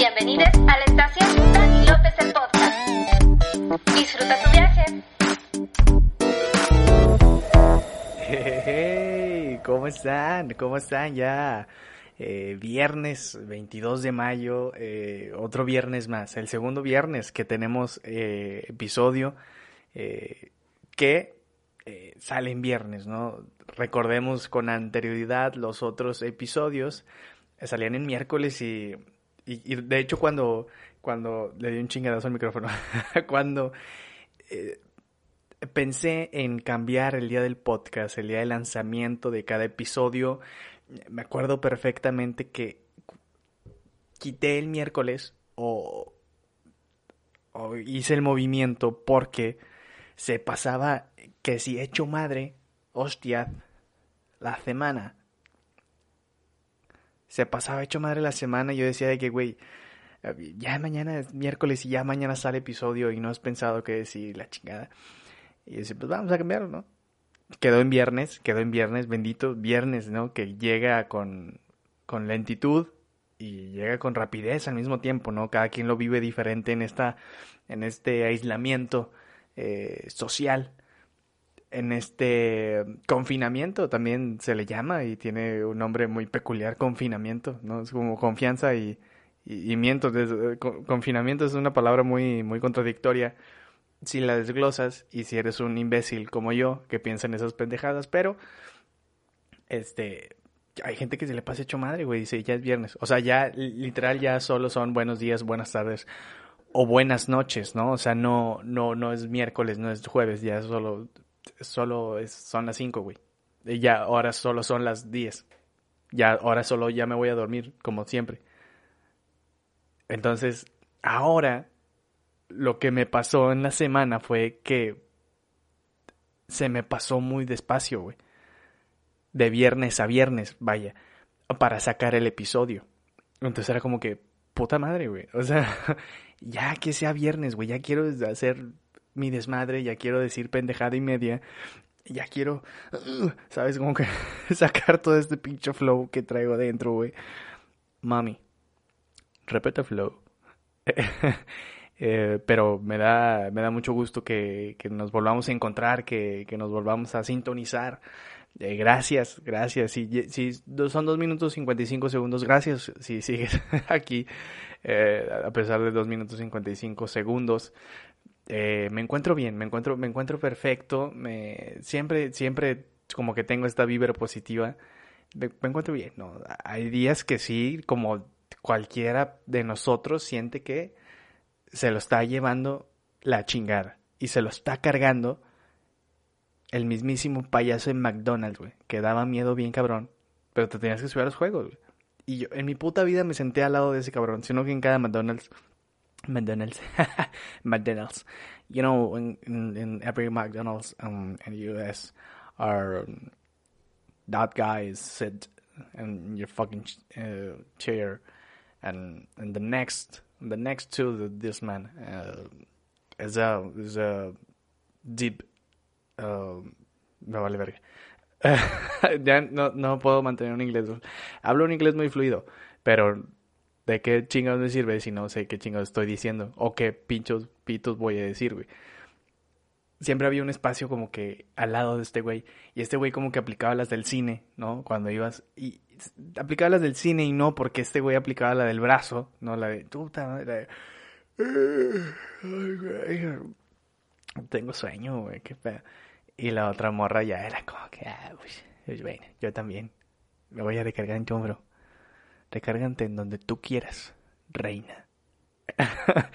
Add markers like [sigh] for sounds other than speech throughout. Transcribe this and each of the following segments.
Bienvenidos a la estación Dani López el podcast. Disfruta tu viaje. Hey, ¿cómo están? ¿Cómo están ya? Eh, viernes 22 de mayo, eh, otro viernes más, el segundo viernes que tenemos eh, episodio eh, que sale en viernes, ¿no? Recordemos con anterioridad los otros episodios salían en miércoles y, y, y de hecho cuando, cuando le di un chingadazo al micrófono, [laughs] cuando eh, pensé en cambiar el día del podcast, el día de lanzamiento de cada episodio, me acuerdo perfectamente que quité el miércoles o, o hice el movimiento porque se pasaba que si he hecho madre, hostia, la semana. Se pasaba hecho madre la semana y yo decía de que, güey, ya mañana es miércoles y ya mañana sale episodio y no has pensado que decir la chingada. Y yo decía, pues vamos a cambiarlo, ¿no? Quedó en viernes, quedó en viernes, bendito viernes, ¿no? Que llega con, con lentitud y llega con rapidez al mismo tiempo, ¿no? Cada quien lo vive diferente en esta, en este aislamiento eh, social, en este confinamiento también se le llama y tiene un nombre muy peculiar, confinamiento, ¿no? Es como confianza y, y, miento. Co- confinamiento es una palabra muy, muy contradictoria si la desglosas y si eres un imbécil como yo que piensa en esas pendejadas, pero este hay gente que se le pasa hecho madre, güey, dice, ya es viernes. O sea, ya li- literal ya solo son buenos días, buenas tardes o buenas noches, ¿no? O sea, no no no es miércoles, no es jueves, ya solo solo es, son las 5, güey. Y ya ahora solo son las 10. Ya ahora solo ya me voy a dormir como siempre. Entonces, ahora lo que me pasó en la semana fue que se me pasó muy despacio, güey. De viernes a viernes, vaya, para sacar el episodio. Entonces era como que, puta madre, güey. O sea, [laughs] ya que sea viernes, güey, ya quiero hacer mi desmadre, ya quiero decir pendejada y media, ya quiero, [clears throat] ¿sabes? Como que [laughs] sacar todo este pinche flow que traigo dentro, güey. Mami, repete flow. [laughs] Eh, pero me da, me da mucho gusto que, nos volvamos a encontrar, que, que nos volvamos a sintonizar. Eh, gracias, gracias. Si, si son dos minutos 55 segundos, gracias si sigues [laughs] aquí, eh, a pesar de dos minutos 55 segundos. Eh, me encuentro bien, me encuentro, me encuentro perfecto. Me, siempre, siempre como que tengo esta vibra positiva. Me, encuentro bien, ¿no? Hay días que sí, como cualquiera de nosotros siente que se lo está llevando la chingada y se lo está cargando el mismísimo payaso en McDonald's, güey, que daba miedo bien cabrón, pero te tenías que subir a los juegos, güey. Y yo en mi puta vida me senté al lado de ese cabrón, sino que en cada McDonald's McDonald's. [laughs] McDonald's. You know in, in, in every McDonald's um, in the US are um, that guy is sit in your fucking uh, chair and and the next the next to this man uh, is a is a deep uh, vale verga. [laughs] Ya no, no puedo mantener un inglés hablo un inglés muy fluido pero de qué chingados me sirve si no sé qué chingados estoy diciendo o qué pinchos pitos voy a decir güey siempre había un espacio como que al lado de este güey y este güey como que aplicaba las del cine no cuando ibas y aplicaba las del cine y no porque este güey aplicaba la del brazo, no la de. Ay, güey. Tengo sueño, güey, qué pedo. Y la otra morra ya era como que, ah, pues, bueno, yo también. Me voy a recargar en tu hombro. Recárgate en donde tú quieras, reina. [laughs]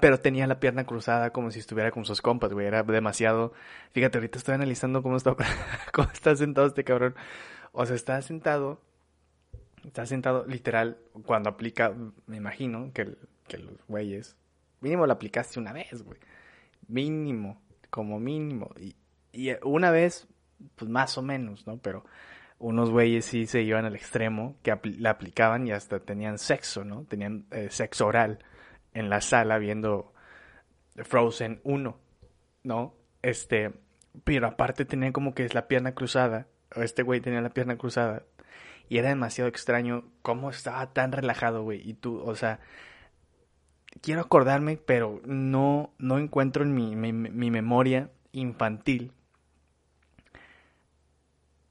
Pero tenía la pierna cruzada como si estuviera con sus compas, güey. Era demasiado. Fíjate, ahorita estoy analizando cómo está, [laughs] cómo está sentado este cabrón. O sea, está sentado, está sentado literal cuando aplica, me imagino que, que los güeyes, mínimo lo aplicaste una vez, güey. Mínimo, como mínimo. Y, y una vez, pues más o menos, ¿no? Pero unos güeyes sí se iban al extremo, que la aplicaban y hasta tenían sexo, ¿no? Tenían eh, sexo oral en la sala viendo Frozen 1, ¿no? Este, pero aparte tenían como que es la pierna cruzada este güey tenía la pierna cruzada Y era demasiado extraño cómo estaba tan relajado, güey. Y tú, o sea, quiero acordarme, pero no, no encuentro en mi, mi memoria infantil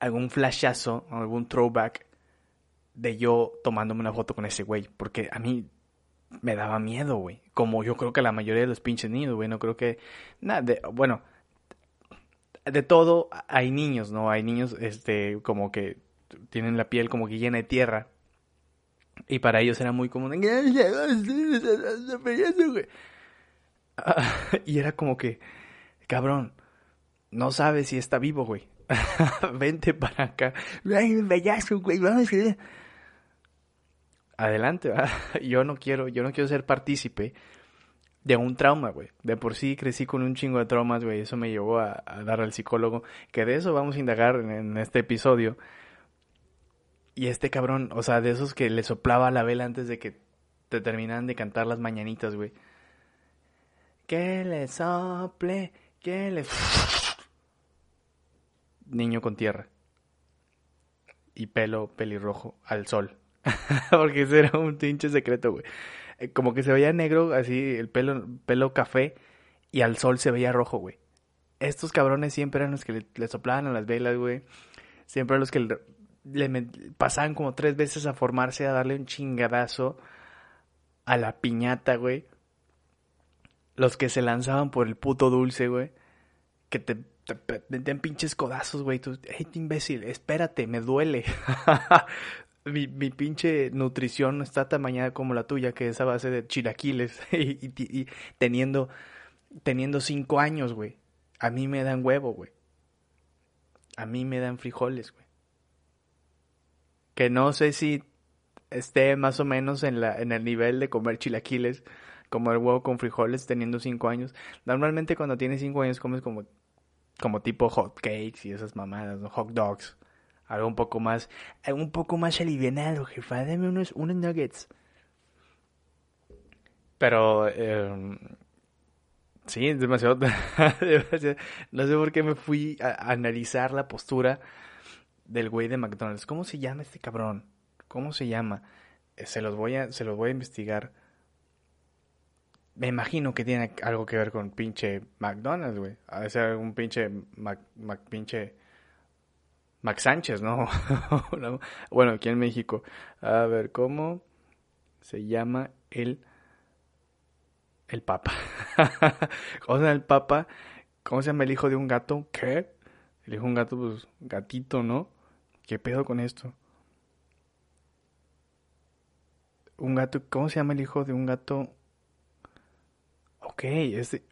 algún flashazo, algún throwback de yo tomándome una foto con ese güey. Porque a mí me daba miedo, güey. Como yo creo que la mayoría de los pinches niños, güey. No creo que. Nada, de, bueno. De todo hay niños, ¿no? Hay niños, este, como que tienen la piel como que llena de tierra. Y para ellos era muy común. Y era como que, cabrón, no sabes si está vivo, güey. [laughs] Vente para acá. Bellazo, güey, vamos adelante, [laughs] yo no quiero, yo no quiero ser partícipe de un trauma, güey. De por sí crecí con un chingo de traumas, güey. Eso me llevó a, dar al psicólogo. Que de eso vamos a indagar en, este episodio. Y este cabrón, o sea, de esos que le soplaba la vela antes de que te terminaran de cantar las mañanitas, güey. Que le sople, que le... Niño con tierra. Y pelo pelirrojo al sol. [laughs] Porque ese era un pinche secreto, güey. Eh, como que se veía negro, así, el pelo, pelo café, y al sol se veía rojo, güey. Estos cabrones siempre eran los que le, soplaban a las velas, güey. Siempre eran los que le, pasaban como tres veces a formarse, a darle un chingadazo a la piñata, güey. Los que se lanzaban por el puto dulce, güey. Que te, den pinches codazos, güey. Tú, hey, imbécil, espérate, me duele. [laughs] mi, mi pinche nutrición no está tan mañana como la tuya, que es a base de chilaquiles [laughs] y, teniendo, teniendo cinco años, güey. A mí me dan huevo, güey. A mí me dan frijoles, güey. Que no sé si esté más o menos en, la, en el nivel de comer chilaquiles, como el huevo con frijoles teniendo cinco años. Normalmente cuando tienes cinco años comes como, como tipo hot cakes y esas mamadas, ¿no? hot dogs algo un poco más, un poco más alivianado, jefa, dame unos, unos nuggets. Pero, eh, sí, es [laughs] demasiado, No sé por qué me fui a, analizar la postura del güey de McDonald's. ¿Cómo se llama este cabrón? ¿Cómo se llama? Eh, se los voy a, se los voy a investigar. Me imagino que tiene algo que ver con pinche McDonald's, güey. A ser un pinche Mac, Mac, pinche Max Sánchez, ¿no? [laughs] bueno, aquí en México. A ver, ¿cómo se llama el, el Papa? [laughs] ¿Cómo se llama el Papa? ¿Cómo se llama el hijo de un gato? ¿Qué? El hijo de un gato, pues gatito, ¿no? ¿Qué pedo con esto? Un gato, ¿cómo se llama el hijo de un gato? Ok, este,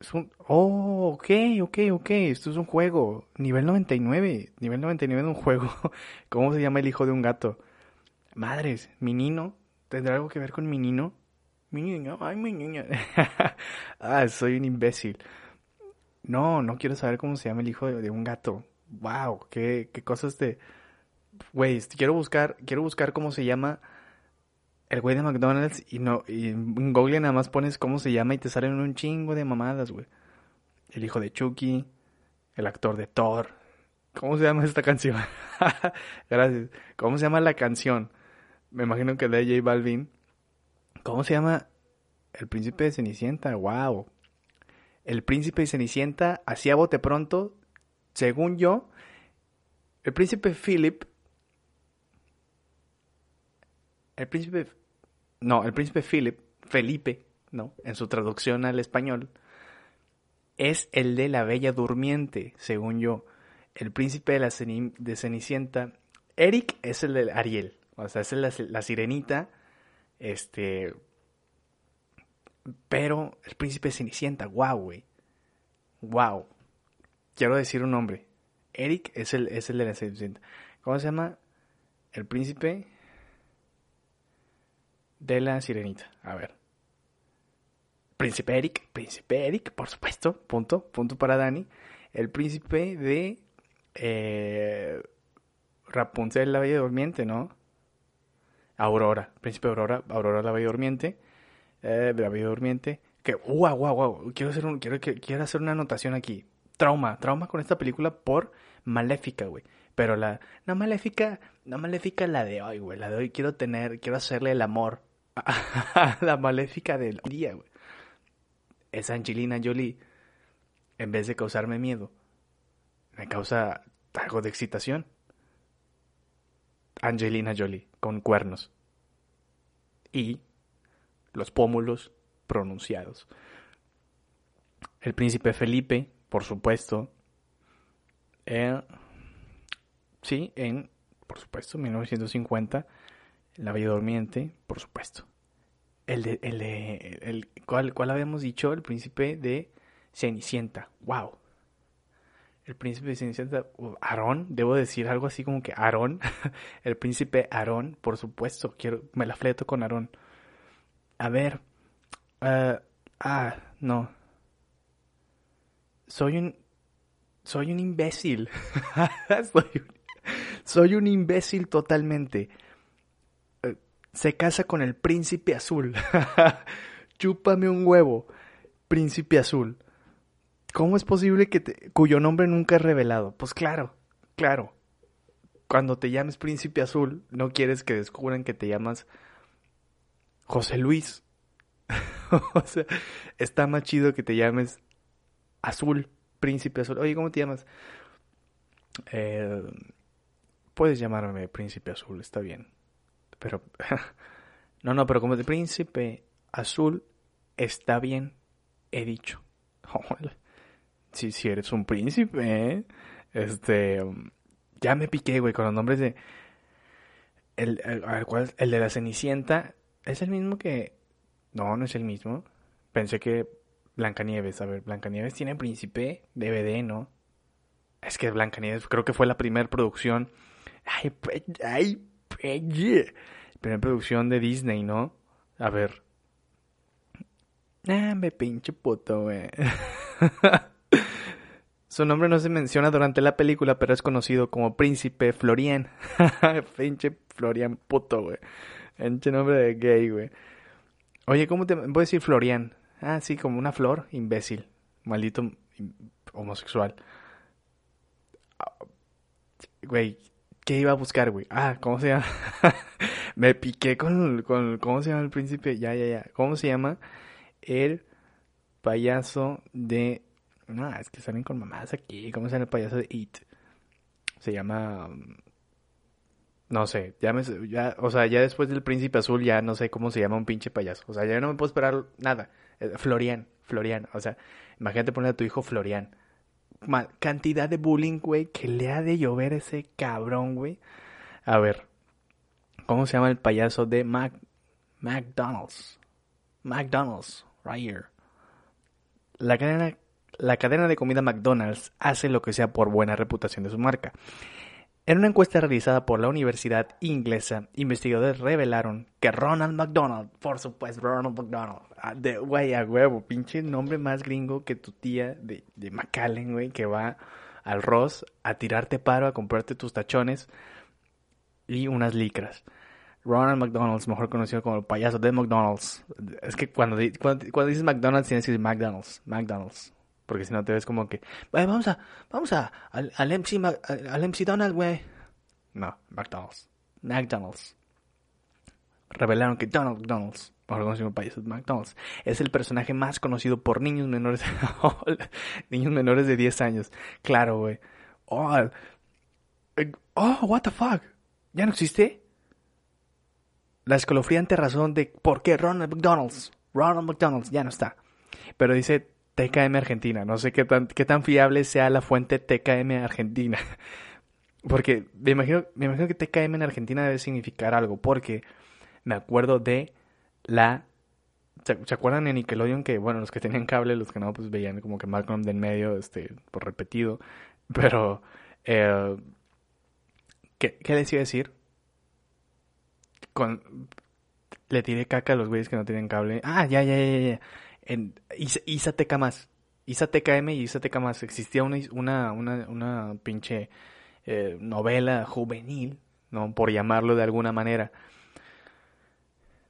es un... Oh, ok, ok, ok. Esto es un juego. Nivel 99. Nivel 99 de un juego. [laughs] ¿Cómo se llama el hijo de un gato? Madres, mi nino. ¿Tendrá algo que ver con mi nino? Mi niño, ay, mi niño. [laughs] ah, soy un imbécil. No, no quiero saber cómo se llama el hijo de, un gato. Wow, qué, qué cosas de... Güey, quiero buscar, quiero buscar cómo se llama el güey de McDonald's y no y en Google nada más pones cómo se llama y te salen un chingo de mamadas, güey. El hijo de Chucky, el actor de Thor. ¿Cómo se llama esta canción? [laughs] Gracias. ¿Cómo se llama la canción? Me imagino que de J Balvin. ¿Cómo se llama? El príncipe de Cenicienta. Wow. El príncipe de Cenicienta hacía bote pronto, según yo, el príncipe Philip el príncipe no, el príncipe Philip, Felipe, ¿no? En su traducción al español, es el de la Bella Durmiente, según yo. El príncipe de la de Cenicienta, Eric es el de Ariel, o sea, es la, la sirenita, este, pero el príncipe de Cenicienta, wow, güey, wow. Quiero decir un nombre. Eric es el, es el de la Cenicienta. ¿Cómo se llama? El príncipe de la sirenita. A ver. Príncipe Eric, Príncipe Eric, por supuesto, punto, punto para Dani. El príncipe de eh, Rapunzel, la Bella Durmiente, ¿no? Aurora, Príncipe Aurora, Aurora la Bella Durmiente, eh, la Bella Durmiente. Que, wow, wow, wow, quiero hacer, quiero, quiero hacer una anotación aquí. Trauma, trauma con esta película por Maléfica, güey. Pero la, no maléfica, no maléfica la de hoy, güey. La de hoy quiero tener, quiero hacerle el amor [laughs] la maléfica del día, güey. Esa Angelina Jolie, en vez de causarme miedo, me causa algo de excitación. Angelina Jolie, con cuernos. Y los pómulos pronunciados. El príncipe Felipe, por supuesto. Sí, en, por supuesto, 1950. La Bella Durmiente, por supuesto. El de, el de, el, ¿cuál, ¿cuál habíamos dicho? El príncipe de Cenicienta. Wow. El príncipe de Cenicienta, Aarón, debo decir algo así como que Aarón, [laughs] el príncipe Aarón, por supuesto, quiero, me la fleto con Aarón. A ver, uh, ah, no, soy un soy un imbécil. [laughs] soy, un, soy, un, imbécil totalmente. Se casa con el príncipe azul. [laughs] Chúpame un huevo, príncipe azul. ¿Cómo es posible que te, cuyo nombre nunca es revelado? Pues claro, claro. Cuando te llames príncipe azul, no quieres que descubran que te llamas José Luis. [laughs] o sea, está más chido que te llames Azul, Príncipe Azul. Oye, ¿cómo te llamas? Eh, puedes llamarme Príncipe Azul, está bien. Pero, [laughs] no, no, pero como de Príncipe Azul, está bien, he dicho. [laughs] si, si eres un príncipe, ¿eh? Este, ya me piqué, güey, con los nombres de... El, el, el de la Cenicienta es el mismo que... No, no es el mismo. Pensé que Blancanieves, a ver, Blancanieves tiene príncipe, DVD, ¿no? Es que Blancanieves creo que fue la primera producción. Ay, ay, primera producción de Disney, ¿no? A ver. Ah, me pinche puto, güey. [laughs] Su nombre no se menciona durante la película, pero es conocido como Príncipe Florian. [laughs] pinche Florian puto, güey. Pinche nombre de gay, güey. Oye, ¿cómo te voy a decir Florian? Ah, sí, como una flor, imbécil. Maldito homosexual. Güey, ¿qué iba a buscar, güey? Ah, ¿cómo se llama? [laughs] Me piqué con, con... ¿Cómo se llama el príncipe? Ya, ya, ya. ¿Cómo se llama? El payaso de... No, es que salen con mamás aquí. ¿Cómo se llama el payaso de It? Se llama... No sé, ya ya, o sea, ya después del príncipe azul ya no sé cómo se llama un pinche payaso. O sea, ya no me puedo esperar nada. Eh, Florian, Florian, o sea, imagínate poner a tu hijo Florian. Cantidad de bullying, güey, que le ha de llover ese cabrón, güey. A ver, ¿cómo se llama el payaso de Mac McDonald's? McDonald's, right here. La cadena, la cadena de comida McDonald's hace lo que sea por buena reputación de su marca. En una encuesta realizada por la Universidad Inglesa, investigadores revelaron que Ronald McDonald, por supuesto, Ronald McDonald, ah, de güey a huevo, pinche nombre más gringo que tu tía de, de McAllen, güey, que va al Ross a tirarte paro, a comprarte tus tachones y unas licras. Ronald McDonald's, mejor conocido como el payaso de McDonald's. Es que cuando, cuando dices McDonald's tienes que decir McDonald's, McDonald's. Porque si no te ves como que, vamos a, vamos a, al, al MC, al, MC Donald, güey. No, McDonald's. McDonald's. Revelaron que Donald McDonald's, mejor conocido país McDonald's, es el personaje más conocido por niños menores, [laughs] niños menores de 10 años. Claro, güey. Oh, oh, what the fuck. ¿Ya no existe? La escalofriante razón de por qué Ronald McDonald's, Ronald McDonald's ya no está. Pero dice TKM Argentina. No sé qué tan, qué tan fiable sea la fuente TKM Argentina. [laughs] Porque me imagino, me imagino que TKM en Argentina debe significar algo. Porque me acuerdo de la... ¿Se, acuerdan de Nickelodeon? Que, bueno, los que tenían cable, los que no, pues veían como que Malcolm de en medio, este, por repetido. [laughs] Pero... Eh, ¿qué, ¿Qué les iba a decir? Con... Le tiré caca a los güeyes que no tienen cable. Ah, ya, ya, ya, ya en Isa más. Isa TKM y Isa más. Existía una, una, una, pinche eh, novela juvenil, ¿no? Por llamarlo de alguna manera.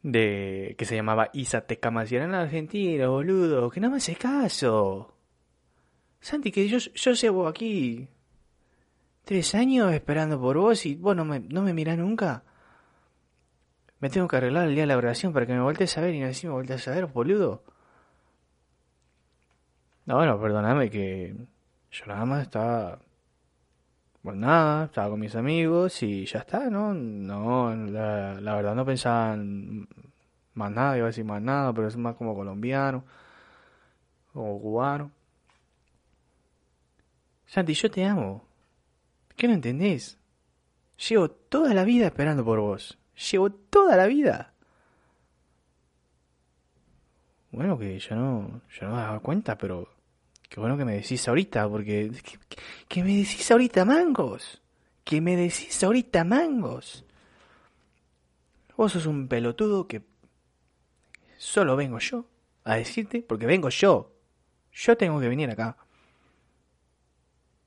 De que se llamaba Isa más. Y era en Argentina, boludo. Que no me hace caso. Santi, que yo, yo llevo aquí Tres años esperando por vos y vos no me, no me mirás nunca. Me tengo que arreglar el día de la oración para que me voltees a ver y no me voltees a ver, boludo. No, bueno, perdóname que yo nada más estaba... Bueno, nada, estaba con mis amigos y ya está, ¿no? No, la, verdad no pensaba más nada, iba a decir más nada, pero es más como colombiano o cubano. Santi, yo te amo. ¿Qué no entendés? Llevo toda la vida esperando por vos. Llevo toda la vida. Bueno, que yo no, yo no me daba cuenta, pero qué bueno que me decís ahorita, porque... ¿Qué, me decís ahorita, mangos? ¿Qué me decís ahorita, mangos? Vos sos un pelotudo que solo vengo yo a decirte, porque vengo yo. Yo tengo que venir acá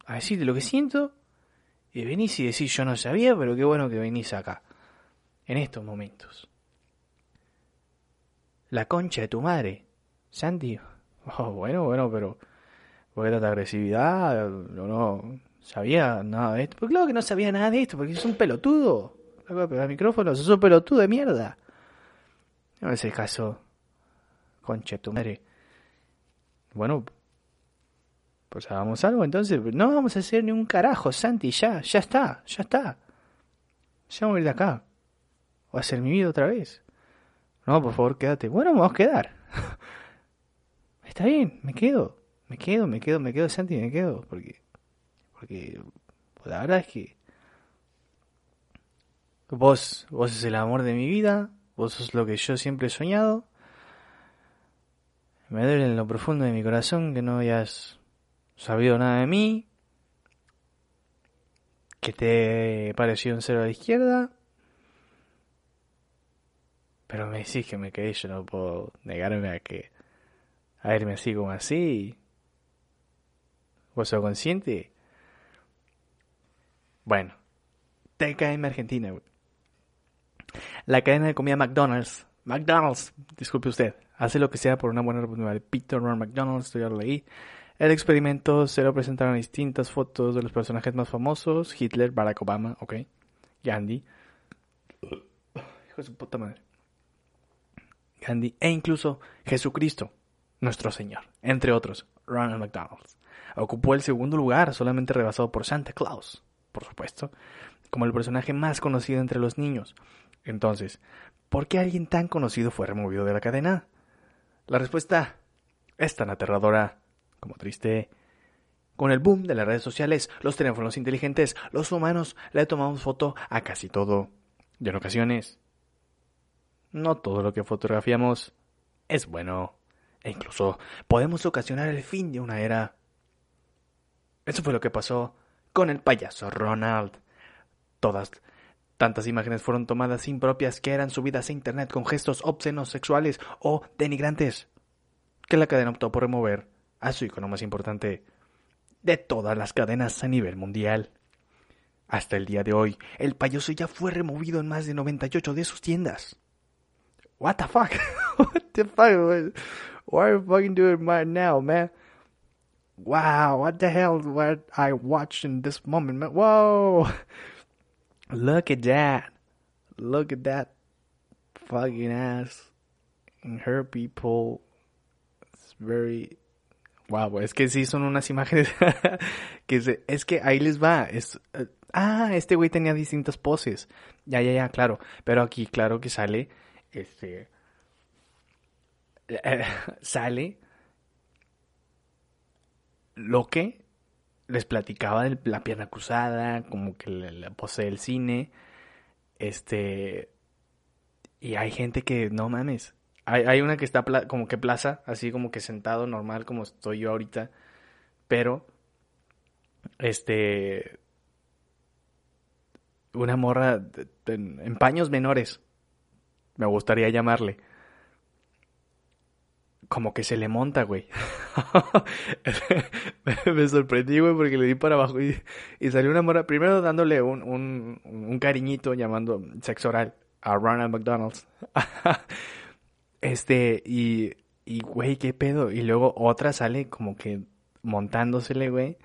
a decirte lo que siento y venís y decís yo no sabía, pero qué bueno que venís acá, en estos momentos. La concha de tu madre, Santi. Oh, bueno, bueno, pero ¿por qué tanta agresividad? No, no sabía nada de esto. Pues claro que no sabía nada de esto, porque es un pelotudo. El micrófono, sos un pelotudo de mierda. No es el caso. Concha de tu madre. Bueno, pues hagamos algo, entonces no vamos a hacer ni un carajo, Santi, ya, ya está, ya está. Ya vamos a ir de acá. O a hacer mi vida otra vez. No, por favor, quédate. Bueno, vamos a quedar. [laughs] está bien, me quedo. Me quedo, me quedo, me quedo, Santi, me quedo. Porque, porque pues la verdad es que vos, vos es el amor de mi vida. Vos sos lo que yo siempre he soñado. Me duele en lo profundo de mi corazón que no hayas sabido nada de mí, que te pareció un cero a la izquierda, pero me decís que me quedé, yo no puedo negarme a que a irme así como así. ¿Vos sos consciente? Bueno, TKM Argentina. La cadena de comida McDonald's, McDonald's, disculpe usted, hace lo que sea por una buena reputación. Peter Ron McDonald's, esto ya lo leí. El experimento se lo presentaron distintas fotos de los personajes más famosos, Hitler, Barack Obama, ok, Gandhi, hijo de su puta madre, Gandhi, e incluso Jesucristo, nuestro Señor, entre otros, Ronald McDonald. Ocupó el segundo lugar, solamente rebasado por Santa Claus, por supuesto, como el personaje más conocido entre los niños. Entonces, ¿por qué alguien tan conocido fue removido de la cadena? La respuesta es tan aterradora como triste. Con el boom de las redes sociales, los teléfonos inteligentes, los humanos le tomamos foto a casi todo. Y en ocasiones, no todo lo que fotografiamos es bueno. E incluso podemos ocasionar el fin de una era. Eso fue lo que pasó con el payaso Ronald. Todas tantas imágenes fueron tomadas impropias que eran subidas a internet con gestos obscenos sexuales o denigrantes, que la cadena optó por remover a su icono más importante de todas las cadenas a nivel mundial. Hasta el día de hoy, el payaso ya fue removido en más de 98 de sus tiendas. What the fuck? [laughs] What the fuck? Why are you fucking doing it now, man? Wow, what the hell what I watched in this moment, man? Whoa! Look at that. Look at that fucking ass. And her people. It's very Wow, es que sí son unas imágenes [laughs] que es que ahí les va. Es, eh, ah, este güey tenía distintas poses. Ya, ya, ya, claro. Pero aquí, claro que sale, este, [laughs] sale lo que les platicaba de la pierna cruzada, como que la, pose del cine, este, y hay gente que no mames, hay, hay una que está como que plaza, así como que sentado normal como estoy yo ahorita, pero este una morra en paños menores, me gustaría llamarle. Como que se le monta, güey. [laughs] me sorprendí, güey, porque le di para abajo y, y salió una morra, primero dándole un, un, un cariñito llamando sexo oral a Ronald McDonald's. [laughs] Este, y, y, güey, qué pedo. Y luego otra sale como que montándosele, güey.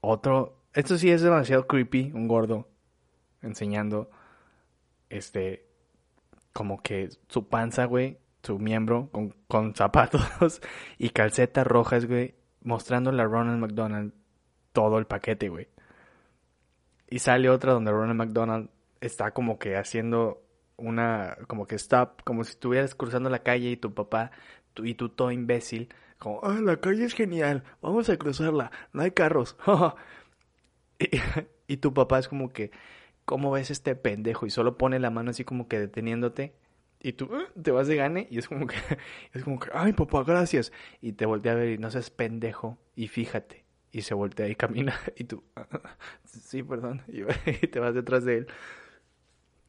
Otro Esto sí es demasiado creepy, un gordo enseñando, este, como que su panza, güey, su miembro con, con zapatos [laughs] y calcetas rojas, güey, mostrándole a Ronald McDonald todo el paquete, güey. Y sale otra donde Ronald McDonald está como que haciendo una, como que stop, como si estuvieras cruzando la calle y tu papá, tú, y tú todo imbécil, como, ah, la calle es genial, vamos a cruzarla, no hay carros. [laughs] y, y tu papá es como que, ¿cómo ves este pendejo? Y solo pone la mano así como que deteniéndote y tú "Ah", te vas de gane y es como que [laughs] es como que ay papá gracias y te voltea a ver y no seas pendejo y fíjate. Y se voltea y camina [laughs] y tú "Ah, [laughs] ah, sí perdón y, te vas detrás de él.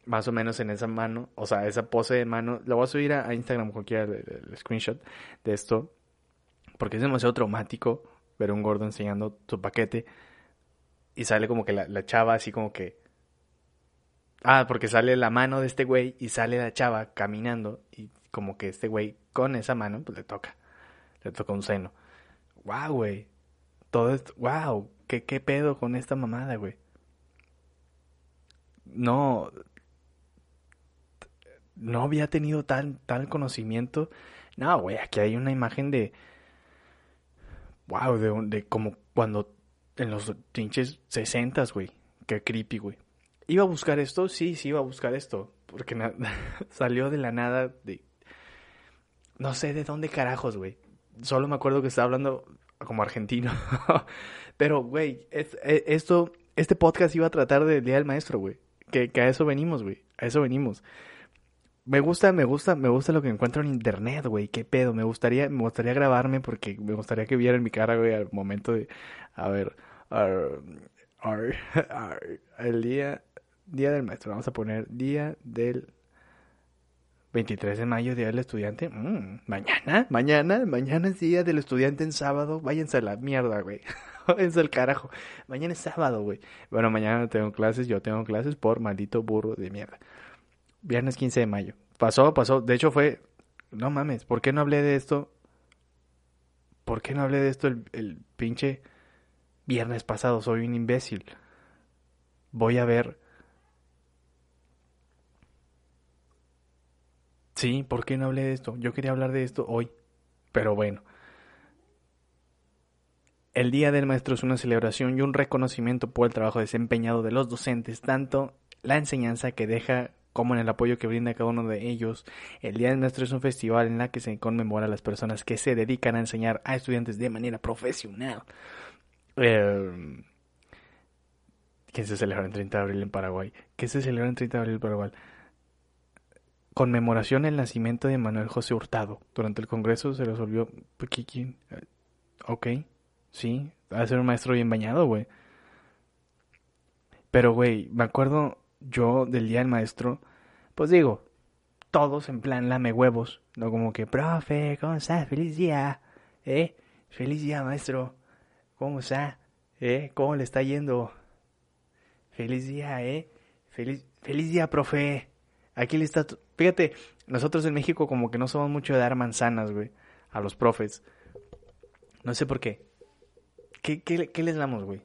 Más o menos en esa mano o sea esa pose de mano. Lo voy a subir a, Instagram cualquiera el, screenshot de esto porque es demasiado traumático ver a un gordo enseñando su paquete. Y sale como que la, la chava así como que Ah, porque sale la mano de este güey y sale la chava caminando y como que este güey con esa mano pues le toca. Le toca un seno. Wow, güey. Todo esto, wow, ¿qué, qué pedo con esta mamada, güey. No, no había tenido tal, tal conocimiento. No, güey, aquí hay una imagen de, wow, de, de como cuando en los pinches sesentas, güey. Qué creepy, güey. ¿Iba a buscar esto? Sí, sí iba a buscar esto. Porque [laughs] salió de la nada de... No sé de dónde carajos, güey. Solo me acuerdo que estaba hablando como argentino. [laughs] Pero, güey, e- esto, este podcast iba a tratar del Día del Maestro, güey. Que, a eso venimos, güey. A eso venimos. Me gusta, me gusta, me gusta lo que encuentro en internet, güey. Qué pedo. Me gustaría, me gustaría grabarme porque me gustaría que vieran mi cara, güey, al momento de, a ver, ar- [laughs] el día, día del maestro. Vamos a poner día del 23 de mayo, día del estudiante. Mm, mañana, mañana, mañana es día del estudiante en sábado. Váyanse a la mierda, güey. [laughs] Váyanse al carajo. Mañana es sábado, güey. Bueno, mañana tengo clases, yo tengo clases por maldito burro de mierda. Viernes 15 de mayo. Pasó, pasó. De hecho fue... No mames, ¿por qué no hablé de esto? ¿Por qué no hablé de esto el pinche viernes pasado? Soy un imbécil. Voy a ver... Sí, ¿por qué no hablé de esto? Yo quería hablar de esto hoy. Pero bueno. El Día del Maestro es una celebración y un reconocimiento por el trabajo desempeñado de los docentes, tanto la enseñanza que deja como en el apoyo que brinda cada uno de ellos. El Día del Maestro es un festival en la que se conmemora a las personas que se dedican a enseñar a estudiantes de manera profesional. Eh, ¿Qué se celebra el 30 de abril en Paraguay? ¿Qué se celebra el 30 de abril en Paraguay? Conmemoración del nacimiento de Manuel José Hurtado. Durante el Congreso se resolvió... ¿Qué- quién? Eh, Ok, sí, va a ser un maestro bien bañado, güey. Pero, güey, me acuerdo yo del día del maestro, pues digo, todos en plan lame huevos, no como que, profe, ¿cómo está? Feliz día, ¿eh? Feliz día, maestro, ¿cómo está? ¿Eh? ¿Cómo le está yendo? Feliz día, ¿eh? Feliz, feliz día, profe. Aquí le está... Fíjate, nosotros en México como que no somos mucho de dar manzanas, güey, a los profes. No sé por qué. ¿Qué, qué, qué les damos, güey?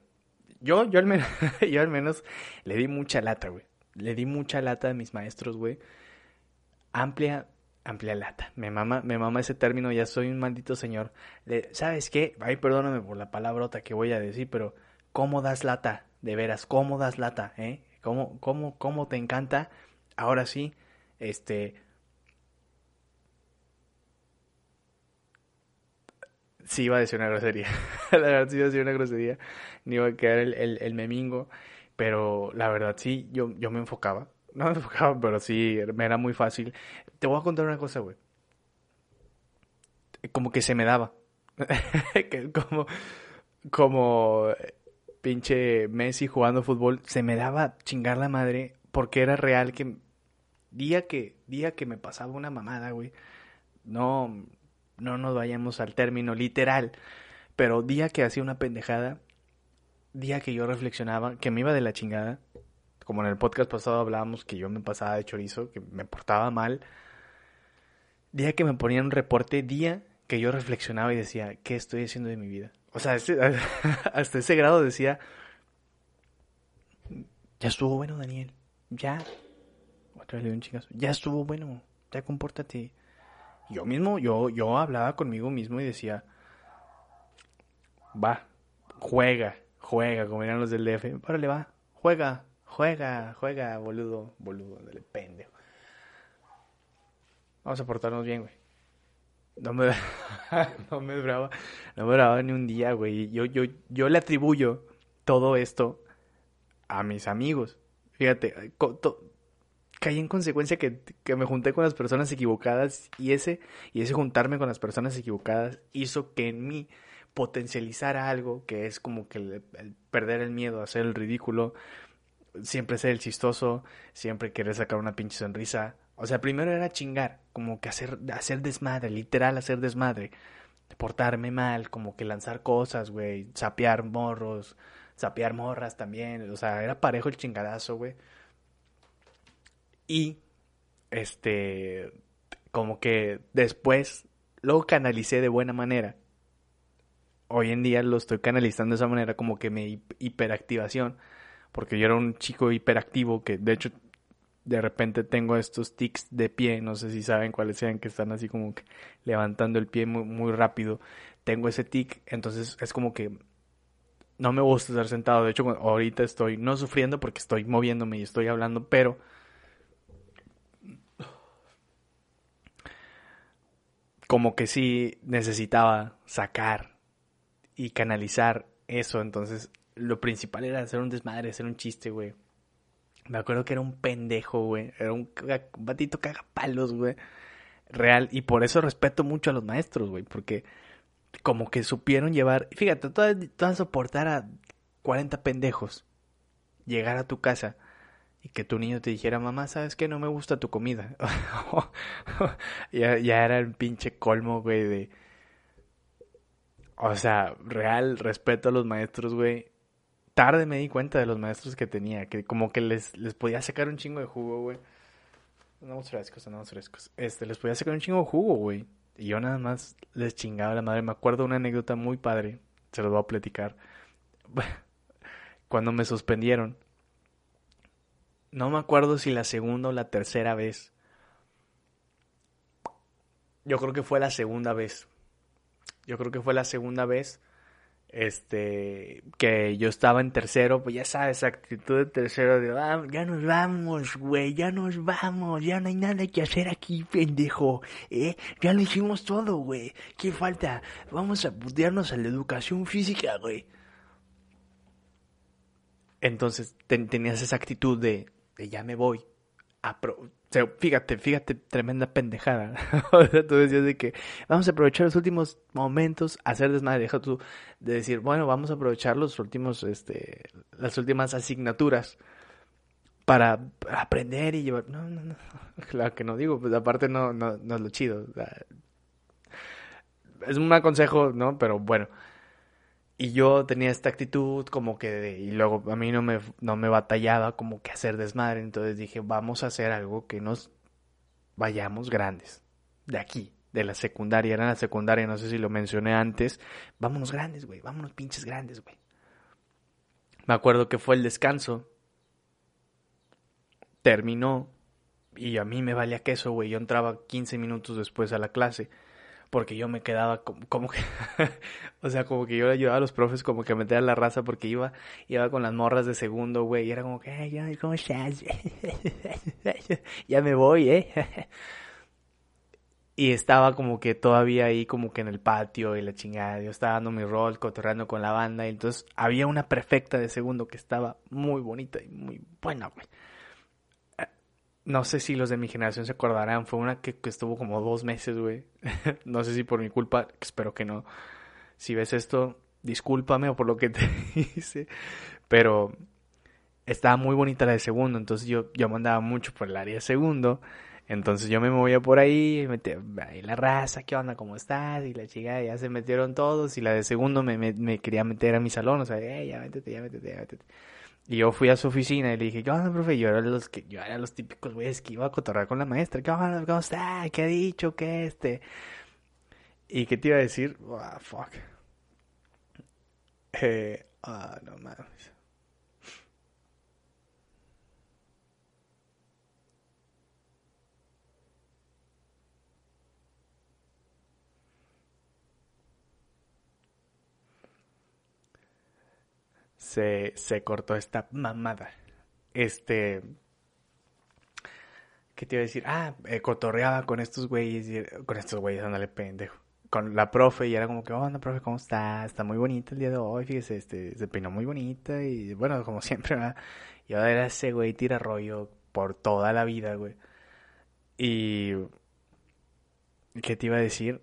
Yo, yo al menos, [laughs] yo al menos le di mucha lata, güey. Le di mucha lata a mis maestros, güey. Amplia, amplia lata. Me mama, me mama ese término, ya soy un maldito señor. Le- ¿Sabes qué? Ay, perdóname por la palabrota que voy a decir, pero ¿cómo das lata? De veras, ¿cómo das lata? ¿Eh? ¿Cómo, cómo, cómo te encanta? Ahora sí, este... Sí iba a decir una grosería. [laughs] la verdad sí iba a decir una grosería. Ni iba a quedar el, el, el memingo. Pero la verdad sí, yo, yo me enfocaba. [laughs] No me enfocaba, pero sí, me era muy fácil. Te voy a contar una cosa, güey. Como que se me daba. [laughs] Como, como pinche Messi jugando fútbol, se me daba chingar la madre porque era real que día que día que me pasaba una mamada, güey. No no nos vayamos al término literal, pero día que hacía una pendejada, día que yo reflexionaba, que me iba de la chingada, como en el podcast pasado hablábamos que yo me pasaba de chorizo, que me portaba mal, día que me ponían un reporte, día que yo reflexionaba y decía, ¿qué estoy haciendo de mi vida? O sea, [laughs] hasta ese grado decía, Ya estuvo bueno, Daniel. Ya. Un chingazo. Ya estuvo bueno. Ya compórtate. Yo mismo, yo, yo hablaba conmigo mismo y decía, va, juega, juega, como eran los del DF. Órale, va, juega, juega, juega, boludo, boludo, dale pendejo. Vamos a portarnos bien, güey. No me, [laughs] no me brava, no me brava ni un día, güey. Yo, yo, yo le atribuyo todo esto a mis amigos. Fíjate, caí en consecuencia que, que, me junté con las personas equivocadas y ese, y ese juntarme con las personas equivocadas hizo que en mí potencializara algo que es como que el, perder el miedo hacer el ridículo, siempre ser el chistoso, siempre querer sacar una pinche sonrisa. O sea, primero era chingar, como que hacer, hacer desmadre, literal hacer desmadre. Portarme mal, como que lanzar cosas, güey, sapear morros, sapear morras también. O sea, era parejo el chingadazo, güey. Y, este, como que después lo canalicé de buena manera. Hoy en día lo estoy canalizando de esa manera, como que mi hiperactivación porque yo era un chico hiperactivo que de hecho de repente tengo estos tics de pie, no sé si saben cuáles sean, que están así como que levantando el pie muy, muy rápido. Tengo ese tic, entonces es como que no me gusta estar sentado. De hecho, ahorita estoy no sufriendo porque estoy moviéndome y estoy hablando, pero como que sí necesitaba sacar y canalizar eso, entonces lo principal era hacer un desmadre, hacer un chiste, güey. Me acuerdo que era un pendejo, güey. Era un, batito cagapalos, güey. Real. Y por eso respeto mucho a los maestros, güey. Porque como que supieron llevar. Fíjate, vas a soportar a 40 pendejos. Llegar a tu casa y que tu niño te dijera, mamá, ¿sabes qué? No me gusta tu comida. [laughs] ya, ya era el pinche colmo, güey, de. O sea, real respeto a los maestros, güey tarde me di cuenta de los maestros que tenía, que como que les, les podía sacar un chingo de jugo, güey. Andamos frescos, andamos frescos. Este, les podía sacar un chingo de jugo, güey. Y yo nada más les chingaba la madre. Me acuerdo una anécdota muy padre, se los voy a platicar. [laughs] Cuando me suspendieron, no me acuerdo si la segunda o la tercera vez. Yo creo que fue la segunda vez. Yo creo que fue la segunda vez este, que yo estaba en tercero, pues ya sabes, actitud de tercero de, ah, ya nos vamos, güey, ya nos vamos, ya no hay nada que hacer aquí, pendejo, eh, ya lo hicimos todo, güey, ¿qué falta? Vamos a putearnos a la educación física, güey. Entonces tenías esa actitud de, ya me voy, fíjate, fíjate, tremenda pendejada. [laughs] o sea, tú decías de que vamos a aprovechar los últimos momentos, hacer desmadre, deja tú de decir, bueno, vamos a aprovechar los últimos, este, las últimas asignaturas para aprender y llevar. No, no, no. [laughs] Claro que no digo, pues aparte no, no, no es lo chido. es un aconsejo, ¿no? Pero bueno. Y yo tenía esta actitud como que, y luego a mí no me, no me batallaba como que hacer desmadre, entonces dije, vamos a hacer algo que nos vayamos grandes, de aquí, de la secundaria, era la secundaria, no sé si lo mencioné antes, vámonos grandes, güey, vámonos pinches grandes, güey. Me acuerdo que fue el descanso, terminó, y a mí me valía queso, güey, yo entraba 15 minutos después a la clase porque yo me quedaba como, que, [laughs] o sea, como que yo le ayudaba a los profes como que a meter la raza porque iba, iba con las morras de segundo, güey, y era como que, ay, ¿cómo estás? [laughs] ya me voy, ¿eh? [laughs] y estaba como que todavía ahí como que en el patio y la chingada, yo estaba dando mi rol, cotorreando con la banda, y entonces había una perfecta de segundo que estaba muy bonita y muy buena, güey no sé si los de mi generación se acordarán, fue una que, estuvo como dos meses, güey. [laughs] no sé si por mi culpa, espero que no. Si ves esto, discúlpame o por lo que te [laughs] hice, pero estaba muy bonita la de segundo, entonces yo, yo mandaba mucho por el área de segundo. Entonces yo me movía por ahí, metía ahí la raza, ¿qué onda? ¿Cómo estás? Y la chica ya se metieron todos y la de segundo me, me, quería meter a mi salón, o sea, eh, ya métete, ya métete, ya métete. Y yo fui a su oficina y le dije, ¿qué onda, profe? Yo era los que, yo era los típicos güeyes que iba a cotorrar con la maestra. ¿Qué onda? ¿Cómo está? ¿Qué ha dicho? ¿Qué este? ¿Y qué te iba a decir? Ah, fuck. Eh, ah, no mames. Se, cortó esta mamada. Este. ¿Qué te iba a decir? Ah, eh, cotorreaba con estos güeyes. Con estos güeyes, ándale, pendejo. Con la profe y era como que, onda, profe, ¿cómo está? Está muy bonita el día de hoy, fíjese, este, se peinó muy bonita y bueno, como [laughs] siempre, ¿verdad? Y ahora era ese güey tira rollo por toda la vida, güey. Y... ¿Qué te iba a decir?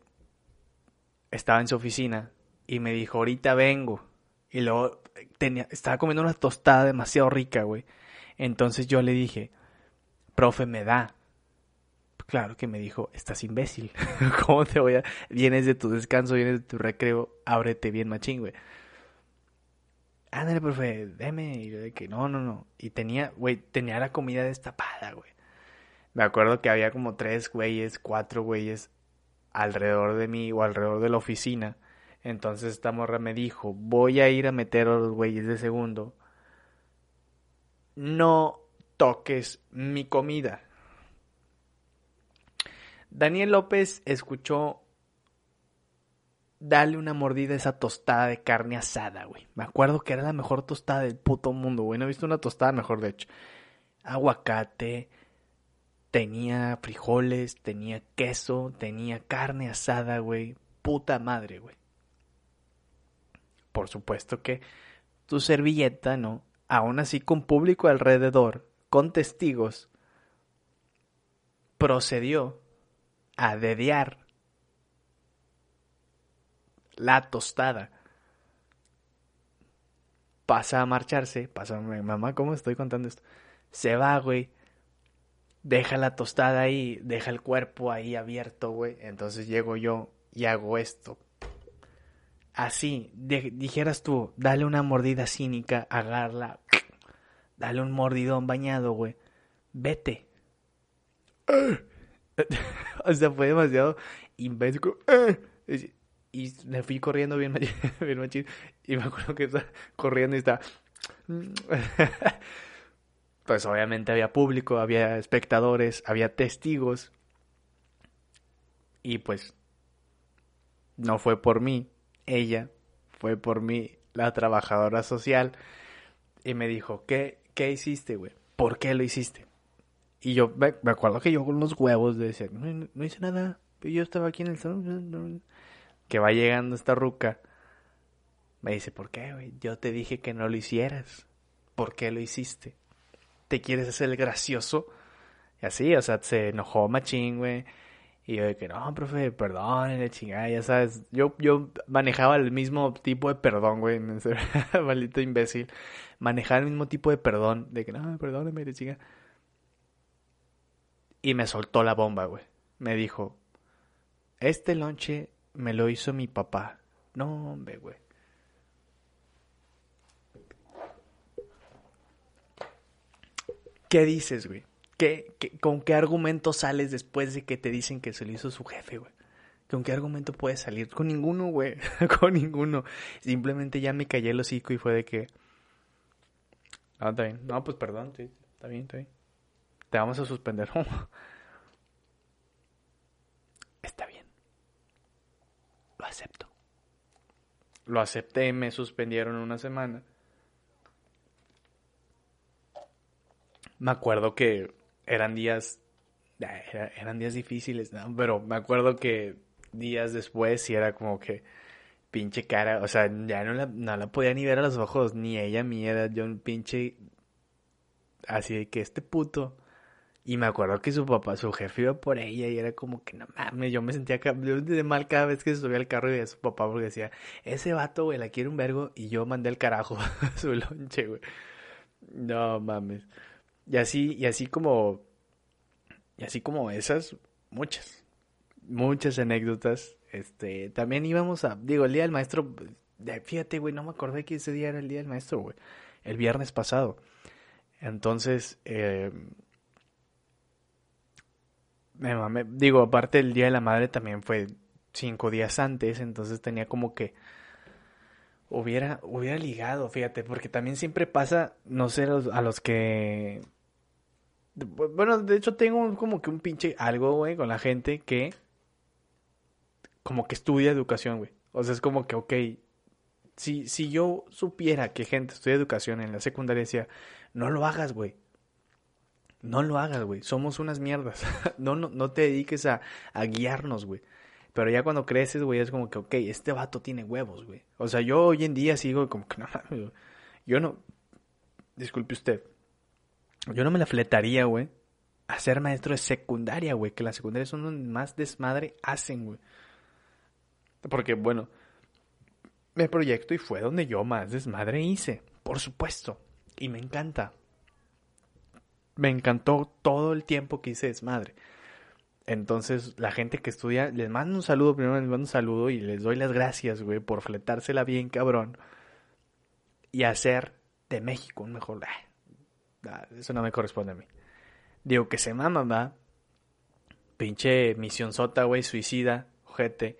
Estaba en su oficina y me dijo, ahorita vengo. Y luego tenía, estaba comiendo una tostada demasiado rica, güey. Entonces yo le dije, profe, me da. Claro que me dijo, estás imbécil. [laughs] ¿Cómo te voy a...? Vienes de tu descanso, vienes de tu recreo, ábrete bien machín, güey. Ándale, profe, deme. Y yo de que, no, no, no. Y tenía, güey, tenía la comida destapada, güey. Me acuerdo que había como tres güeyes, cuatro güeyes alrededor de mí o alrededor de la oficina. Entonces esta morra me dijo, voy a ir a meter a los güeyes de segundo. No toques mi comida. Daniel López escuchó Dale una mordida a esa tostada de carne asada, güey. Me acuerdo que era la mejor tostada del puto mundo, güey. No he visto una tostada mejor, de hecho. Aguacate, tenía frijoles, tenía queso, tenía carne asada, güey. Puta madre, güey. Por supuesto que tu servilleta, ¿no? Aún así con público alrededor, con testigos, procedió a dedear la tostada. Pasa a marcharse, pasa, mamá, ¿cómo estoy contando esto? Se va, güey. Deja la tostada ahí, deja el cuerpo ahí abierto, güey. Entonces llego yo y hago esto. Así, dijeras tú, dale una mordida cínica, agarra, dale un mordidón bañado, güey. Vete. [laughs] o sea, fue demasiado imbécil. "Eh". Y me fui corriendo bien, [laughs] bien machín. Y me acuerdo que estaba corriendo y estaba... [laughs] Pues obviamente había público, había espectadores, había testigos. Y pues no fue por mí, ella, fue por mí, la trabajadora social. Y me dijo, ¿qué, qué hiciste, güey? ¿Por qué lo hiciste? Y yo me, acuerdo que yo con los huevos de decir, no, no hice nada, yo estaba aquí en el salón. Que va llegando esta ruca. Me dice, ¿por qué, güey? Yo te dije que no lo hicieras. ¿Por qué lo hiciste? ¿Te quieres hacer el gracioso? Y así, o sea, se enojó machín, güey. Y yo de que, no, profe, perdón, chingada, ya sabes. Yo, yo manejaba el mismo tipo de perdón, güey. [laughs] Maldito imbécil. Manejaba el mismo tipo de perdón. De que, no, perdóname, la chingada. Y me soltó la bomba, güey. Me dijo, este lonche me lo hizo mi papá. No, hombre, güey. ¿Qué dices, güey? ¿Qué, con qué argumento sales después de que te dicen que se lo hizo su jefe, güey? ¿Con qué argumento puedes salir? Con ninguno, güey. [laughs] Con ninguno. Simplemente ya me callé el hocico y fue de que... Ah, está bien. No, pues perdón, sí. Está bien, está bien. Te vamos a suspender. [laughs] está bien. Lo acepto. Lo acepté, me suspendieron una semana. Me acuerdo que eran días, era- eran días difíciles, ¿no? Pero me acuerdo que días después sí era como que pinche cara, o sea, ya no la, no la podía ni ver a los ojos, ni ella ni era yo un pinche, así de que este puto. Y me acuerdo que su papá, su jefe iba por ella y era como que no mames, yo me sentía yo de mal cada vez que se subía al carro y veía a su papá porque decía, ese vato, güey, la quiere un vergo y yo mandé al carajo [laughs] su lonche, güey. No mames. Y así, y así como, y así como esas, muchas, muchas anécdotas. Este, también íbamos a, digo, el día del maestro, fíjate, güey, no me acordé que ese día era el día del maestro, güey, el viernes pasado. Entonces, eh, me mamé, digo, aparte el día de la madre también fue cinco días antes, entonces tenía como que hubiera, hubiera ligado, fíjate, porque también siempre pasa, no sé, a los que bueno, de hecho tengo como que un pinche algo, güey, con la gente que como que estudia educación, güey. O sea, es como que, ok, Si, si yo supiera que gente estudia educación en la secundaria, decía, no lo hagas, güey. No lo hagas, güey. Somos unas mierdas. [laughs] no, no, no te dediques a, guiarnos, güey. Pero ya cuando creces, güey, es como que, ok, este vato tiene huevos, güey. O sea, yo hoy en día sigo como que, [laughs] no yo no, disculpe usted, yo no me la fletaría, güey, a ser maestro de secundaria, güey, que las secundarias son donde más desmadre hacen, güey. Porque, bueno, me proyecto y fue donde yo más desmadre hice, por supuesto. Y me encanta. Me encantó todo el tiempo que hice desmadre. Entonces, la gente que estudia, les mando un saludo, primero les mando un saludo y les doy las gracias, güey, por fletársela bien, cabrón. Y hacer de México un mejor... Eso no me corresponde a mí. Digo que se mama, va. Pinche misión sota, güey, suicida, ojete.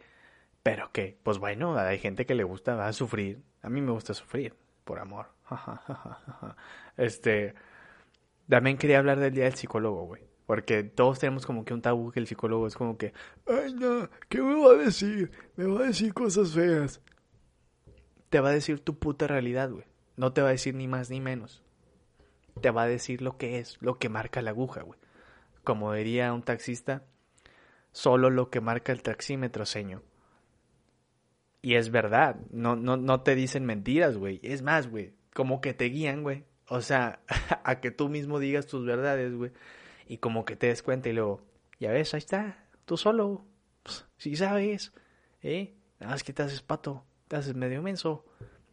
Pero que, pues bueno, hay gente que le gusta, va a sufrir. A mí me gusta sufrir, por amor. [laughs] este... También quería hablar del día del psicólogo, güey. Porque todos tenemos como que un tabú que el psicólogo es como que, ay no, ¿qué me va a decir? Me va a decir cosas feas. Te va a decir tu puta realidad, güey. No te va a decir ni más ni menos. Te va a decir lo que es, lo que marca la aguja, güey. Como diría un taxista, solo lo que marca el taxímetro, señor. Y es verdad, no, no, no te dicen mentiras, güey. Es más, güey, como que te guían, güey. O sea, [laughs] a que tú mismo digas tus verdades, güey y como que te des cuenta y luego, ya ves, ahí está, tú solo, pues, si sabes, ¿eh? Nada más que te haces pato, te haces medio menso,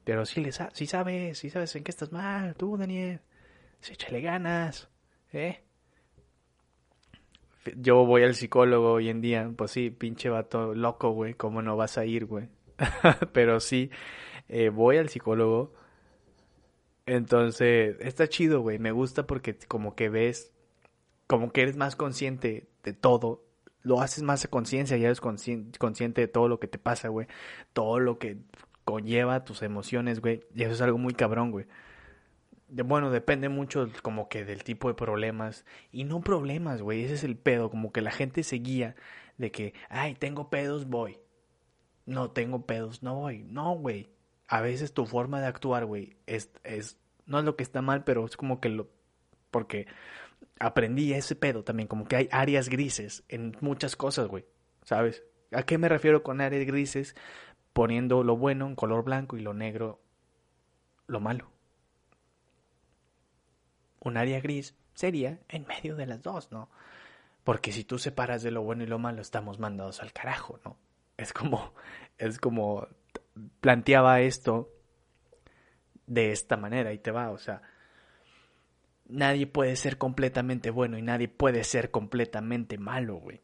pero sí, le sí sabes, sí sabes en qué estás mal, tú, Daniel, sí, échale ganas, ¿eh? Yo voy al psicólogo hoy en día, pues sí, pinche vato loco, güey, ¿cómo no vas a ir, güey? [laughs] pero sí, eh, voy al psicólogo. Entonces, está chido, güey. Me gusta porque como que ves como que eres más consciente de todo, lo haces más a conciencia, ya eres consciente de todo lo que te pasa, güey, todo lo que conlleva tus emociones, güey, y eso es algo muy cabrón, güey. De, bueno, depende mucho como que del tipo de problemas y no problemas, güey, ese es el pedo, como que la gente se guía de que, ay, tengo pedos, voy. No tengo pedos, no voy. No, güey. A veces tu forma de actuar, güey, es, es, no es lo que está mal, pero es como que lo, porque aprendí ese pedo también, como que hay áreas grises en muchas cosas, güey, ¿sabes? ¿A qué me refiero con áreas grises? Poniendo lo bueno en color blanco y lo negro lo malo. Un área gris sería en medio de las dos, ¿no? Porque si tú separas de lo bueno y lo malo, estamos mandados al carajo, ¿no? Es como, es como planteaba esto de esta manera y te va, o sea, nadie puede ser completamente bueno y nadie puede ser completamente malo, güey.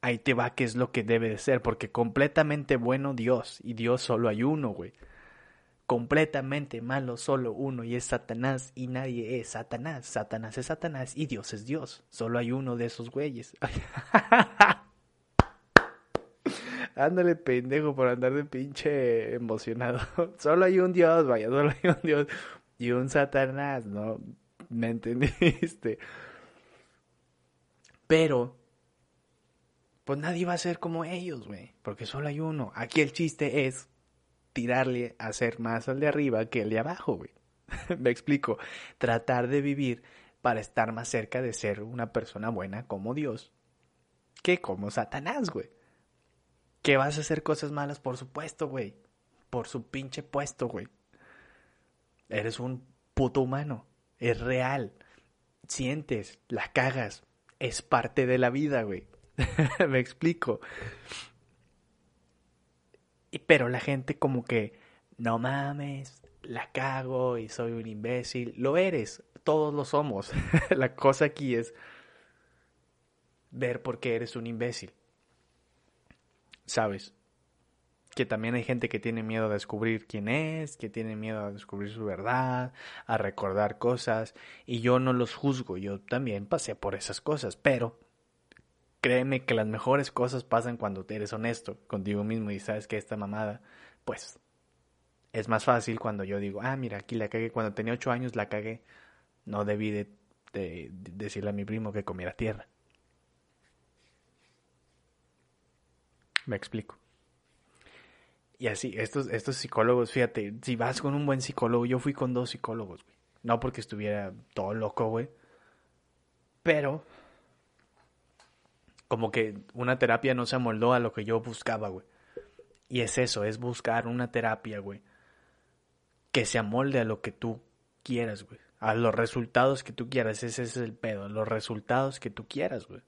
Ahí te va que es lo que debe de ser, porque completamente bueno Dios y Dios solo hay uno, güey. Completamente malo solo uno y es Satanás y nadie es Satanás. Satanás es Satanás y Dios es Dios. Solo hay uno de esos güeyes. [laughs] Ándale, pendejo, por andar de pinche emocionado. [laughs] solo hay un Dios, vaya, solo hay un Dios y un Satanás, ¿no? ¿Me entendiste? Pero, pues nadie va a ser como ellos, güey, porque solo hay uno. Aquí el chiste es tirarle a ser más al de arriba que el de abajo, güey. [laughs] Me explico. Tratar de vivir para estar más cerca de ser una persona buena como Dios que como Satanás, güey. ¿Que vas a hacer cosas malas? Por supuesto, güey. Por su pinche puesto, güey. Eres un puto humano. Es real. Sientes, la cagas. Es parte de la vida, güey. [laughs] Me explico. Pero la gente como que, no mames, la cago y soy un imbécil. Lo eres, todos lo somos. [laughs] la cosa aquí es ver por qué eres un imbécil. ¿Sabes? que también hay gente que tiene miedo a descubrir quién es, que tiene miedo a descubrir su verdad, a recordar cosas, y yo no los juzgo, yo también pasé por esas cosas, pero créeme que las mejores cosas pasan cuando eres honesto contigo mismo y sabes que esta mamada, pues es más fácil cuando yo digo, ah, mira, aquí la cagué, cuando tenía ocho años la cagué, no debí de, de decirle a mi primo que comiera tierra. Me explico. Y así, estos, estos psicólogos, fíjate, si vas con un buen psicólogo, yo fui con dos psicólogos, güey. No porque estuviera todo loco, güey. Pero, como que una terapia no se amoldó a lo que yo buscaba, güey. Y es eso, es buscar una terapia, güey. Que se amolde a lo que tú quieras, güey. A los resultados que tú quieras. Ese es el pedo. Los resultados que tú quieras, güey.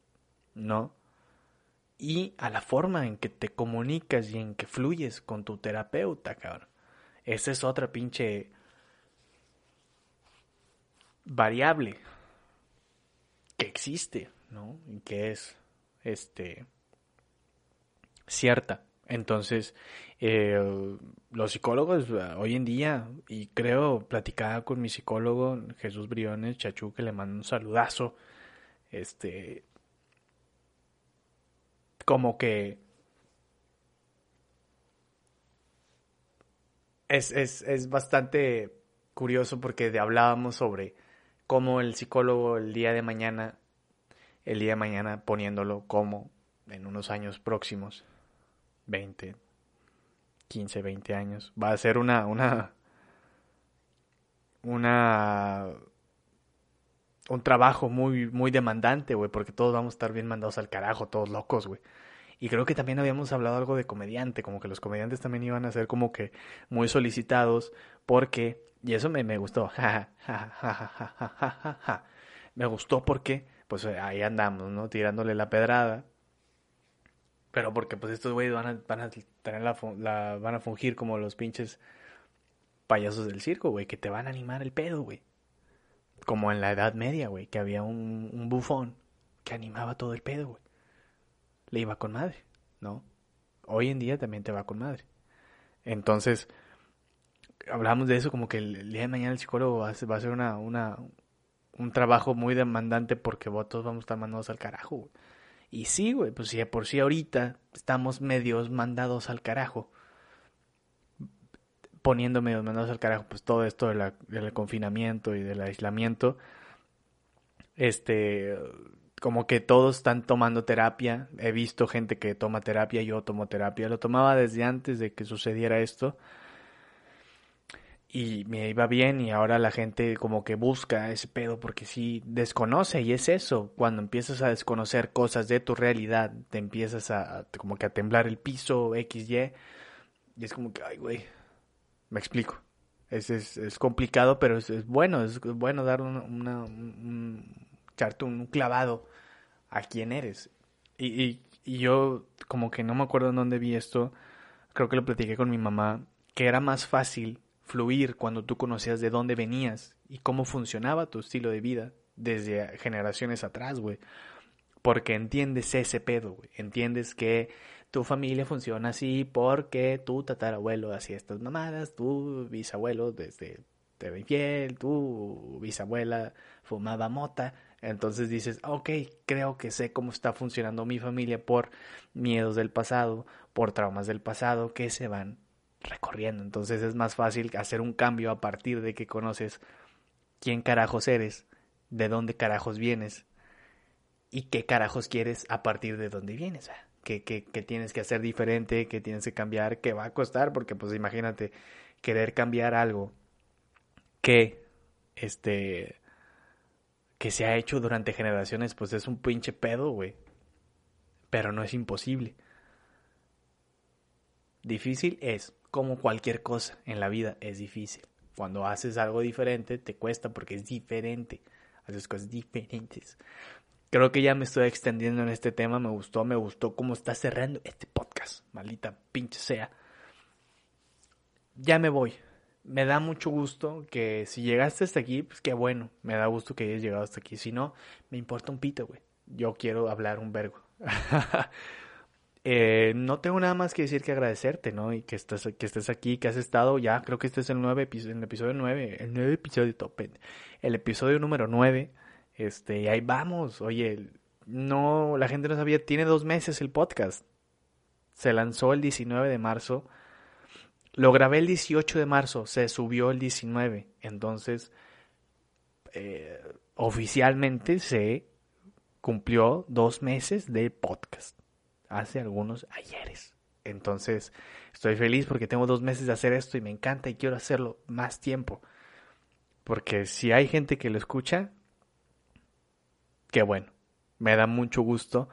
¿No? Y a la forma en que te comunicas y en que fluyes con tu terapeuta, cabrón. Esa es otra pinche variable que existe, ¿no? Y que es, este, cierta. Entonces, eh, los psicólogos eh, hoy en día, y creo, platicaba con mi psicólogo Jesús Briones, Chachú, que le mando un saludazo, este, como que es, es, es bastante curioso porque hablábamos sobre cómo el psicólogo el día de mañana, el día de mañana poniéndolo como en unos años próximos, 20, 15, 20 años. Va a ser una, una, una, un trabajo muy, muy demandante, güey, porque todos vamos a estar bien mandados al carajo, todos locos, güey. Y creo que también habíamos hablado algo de comediante, como que los comediantes también iban a ser como que muy solicitados, porque, y eso me, me gustó, me gustó porque, pues ahí andamos, ¿no? Tirándole la pedrada pero porque pues estos güeyes van a, van a tener la, van a fungir como los pinches payasos del circo, güey, que te van a animar el pedo, güey. Como en la Edad Media, güey, que había un, un bufón que animaba todo el pedo, güey. Le iba con madre, ¿no? Hoy en día también te va con madre. Entonces, hablamos de eso como que el, día de mañana el psicólogo va a, hacer una, una, un trabajo muy demandante porque todos vamos a estar mandados al carajo. Y sí, güey, pues si por sí ahorita estamos medios mandados al carajo, poniendo medios mandados al carajo, pues todo esto del confinamiento y del aislamiento, este, como que todos están tomando terapia. He visto gente que toma terapia, yo tomo terapia, lo tomaba desde antes de que sucediera esto y me iba bien y ahora la gente como que busca ese pedo porque sí desconoce y es eso, cuando empiezas a desconocer cosas de tu realidad, te empiezas a como que a temblar el piso XY y es como que, ay güey, me explico. Es, es, es complicado, pero es, es, bueno, es bueno dar una, una un, echarte un clavado a quién eres. Y, y, y yo como que no me acuerdo en dónde vi esto, creo que lo platiqué con mi mamá, que era más fácil fluir cuando tú conocías de dónde venías y cómo funcionaba tu estilo de vida desde generaciones atrás, güey. Porque entiendes ese pedo, güey. Entiendes que tu familia funciona así porque tu tatarabuelo hacía estas mamadas, tu bisabuelo desde te tu bisabuela fumaba mota. Entonces dices, ok, creo que sé cómo está funcionando mi familia por miedos del pasado, por traumas del pasado que se van recorriendo. Entonces es más fácil hacer un cambio a partir de que conoces quién carajos eres, de dónde carajos vienes y qué carajos quieres a partir de dónde vienes. ¿Qué, qué, qué tienes que hacer diferente? ¿Qué tienes que cambiar? ¿Qué va a costar? Porque pues imagínate querer cambiar algo que este que se ha hecho durante generaciones, pues es un pinche pedo, güey. Pero no es imposible. Difícil es, como cualquier cosa en la vida, es difícil. Cuando haces algo diferente, te cuesta porque es diferente. Haces cosas diferentes. Creo que ya me estoy extendiendo en este tema. Me gustó, me gustó cómo está cerrando este podcast. Maldita pinche sea. Ya me voy. Me da mucho gusto que si llegaste hasta aquí, pues qué bueno. Me da gusto que hayas llegado hasta aquí. Si no, me importa un pito, güey. Yo quiero hablar un vergo. [laughs] Eh, no tengo nada más que decir que agradecerte, ¿no? Y que estás, que estés aquí, que has estado ya, creo que este es el, nueve, el episodio 9, el nueve episodio top, el episodio número 9, este, y ahí vamos, oye, no, la gente no sabía, tiene dos meses el podcast, se lanzó el 19 de marzo, lo grabé el 18 de marzo, se subió el 19, entonces, eh, oficialmente se cumplió dos meses de podcast hace algunos ayeres. Entonces, estoy feliz porque tengo dos meses de hacer esto y me encanta y quiero hacerlo más tiempo. Porque si hay gente que lo escucha, qué bueno. Me da mucho gusto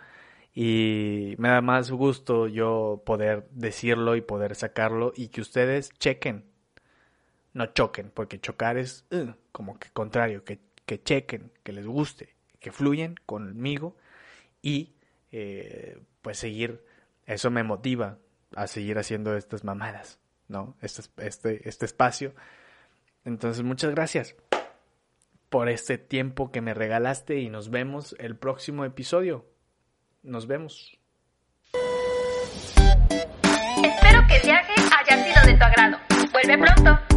y me da más gusto yo poder decirlo y poder sacarlo y que ustedes chequen. No choquen, porque chocar es uh, como que contrario, que, que chequen, que les guste, que fluyen conmigo y eh, pues seguir, eso me motiva a seguir haciendo estas mamadas, ¿no? Este, este, este espacio. Entonces, muchas gracias por este tiempo que me regalaste y nos vemos el próximo episodio. Nos vemos. Espero que el viaje haya sido de tu agrado. Vuelve pronto.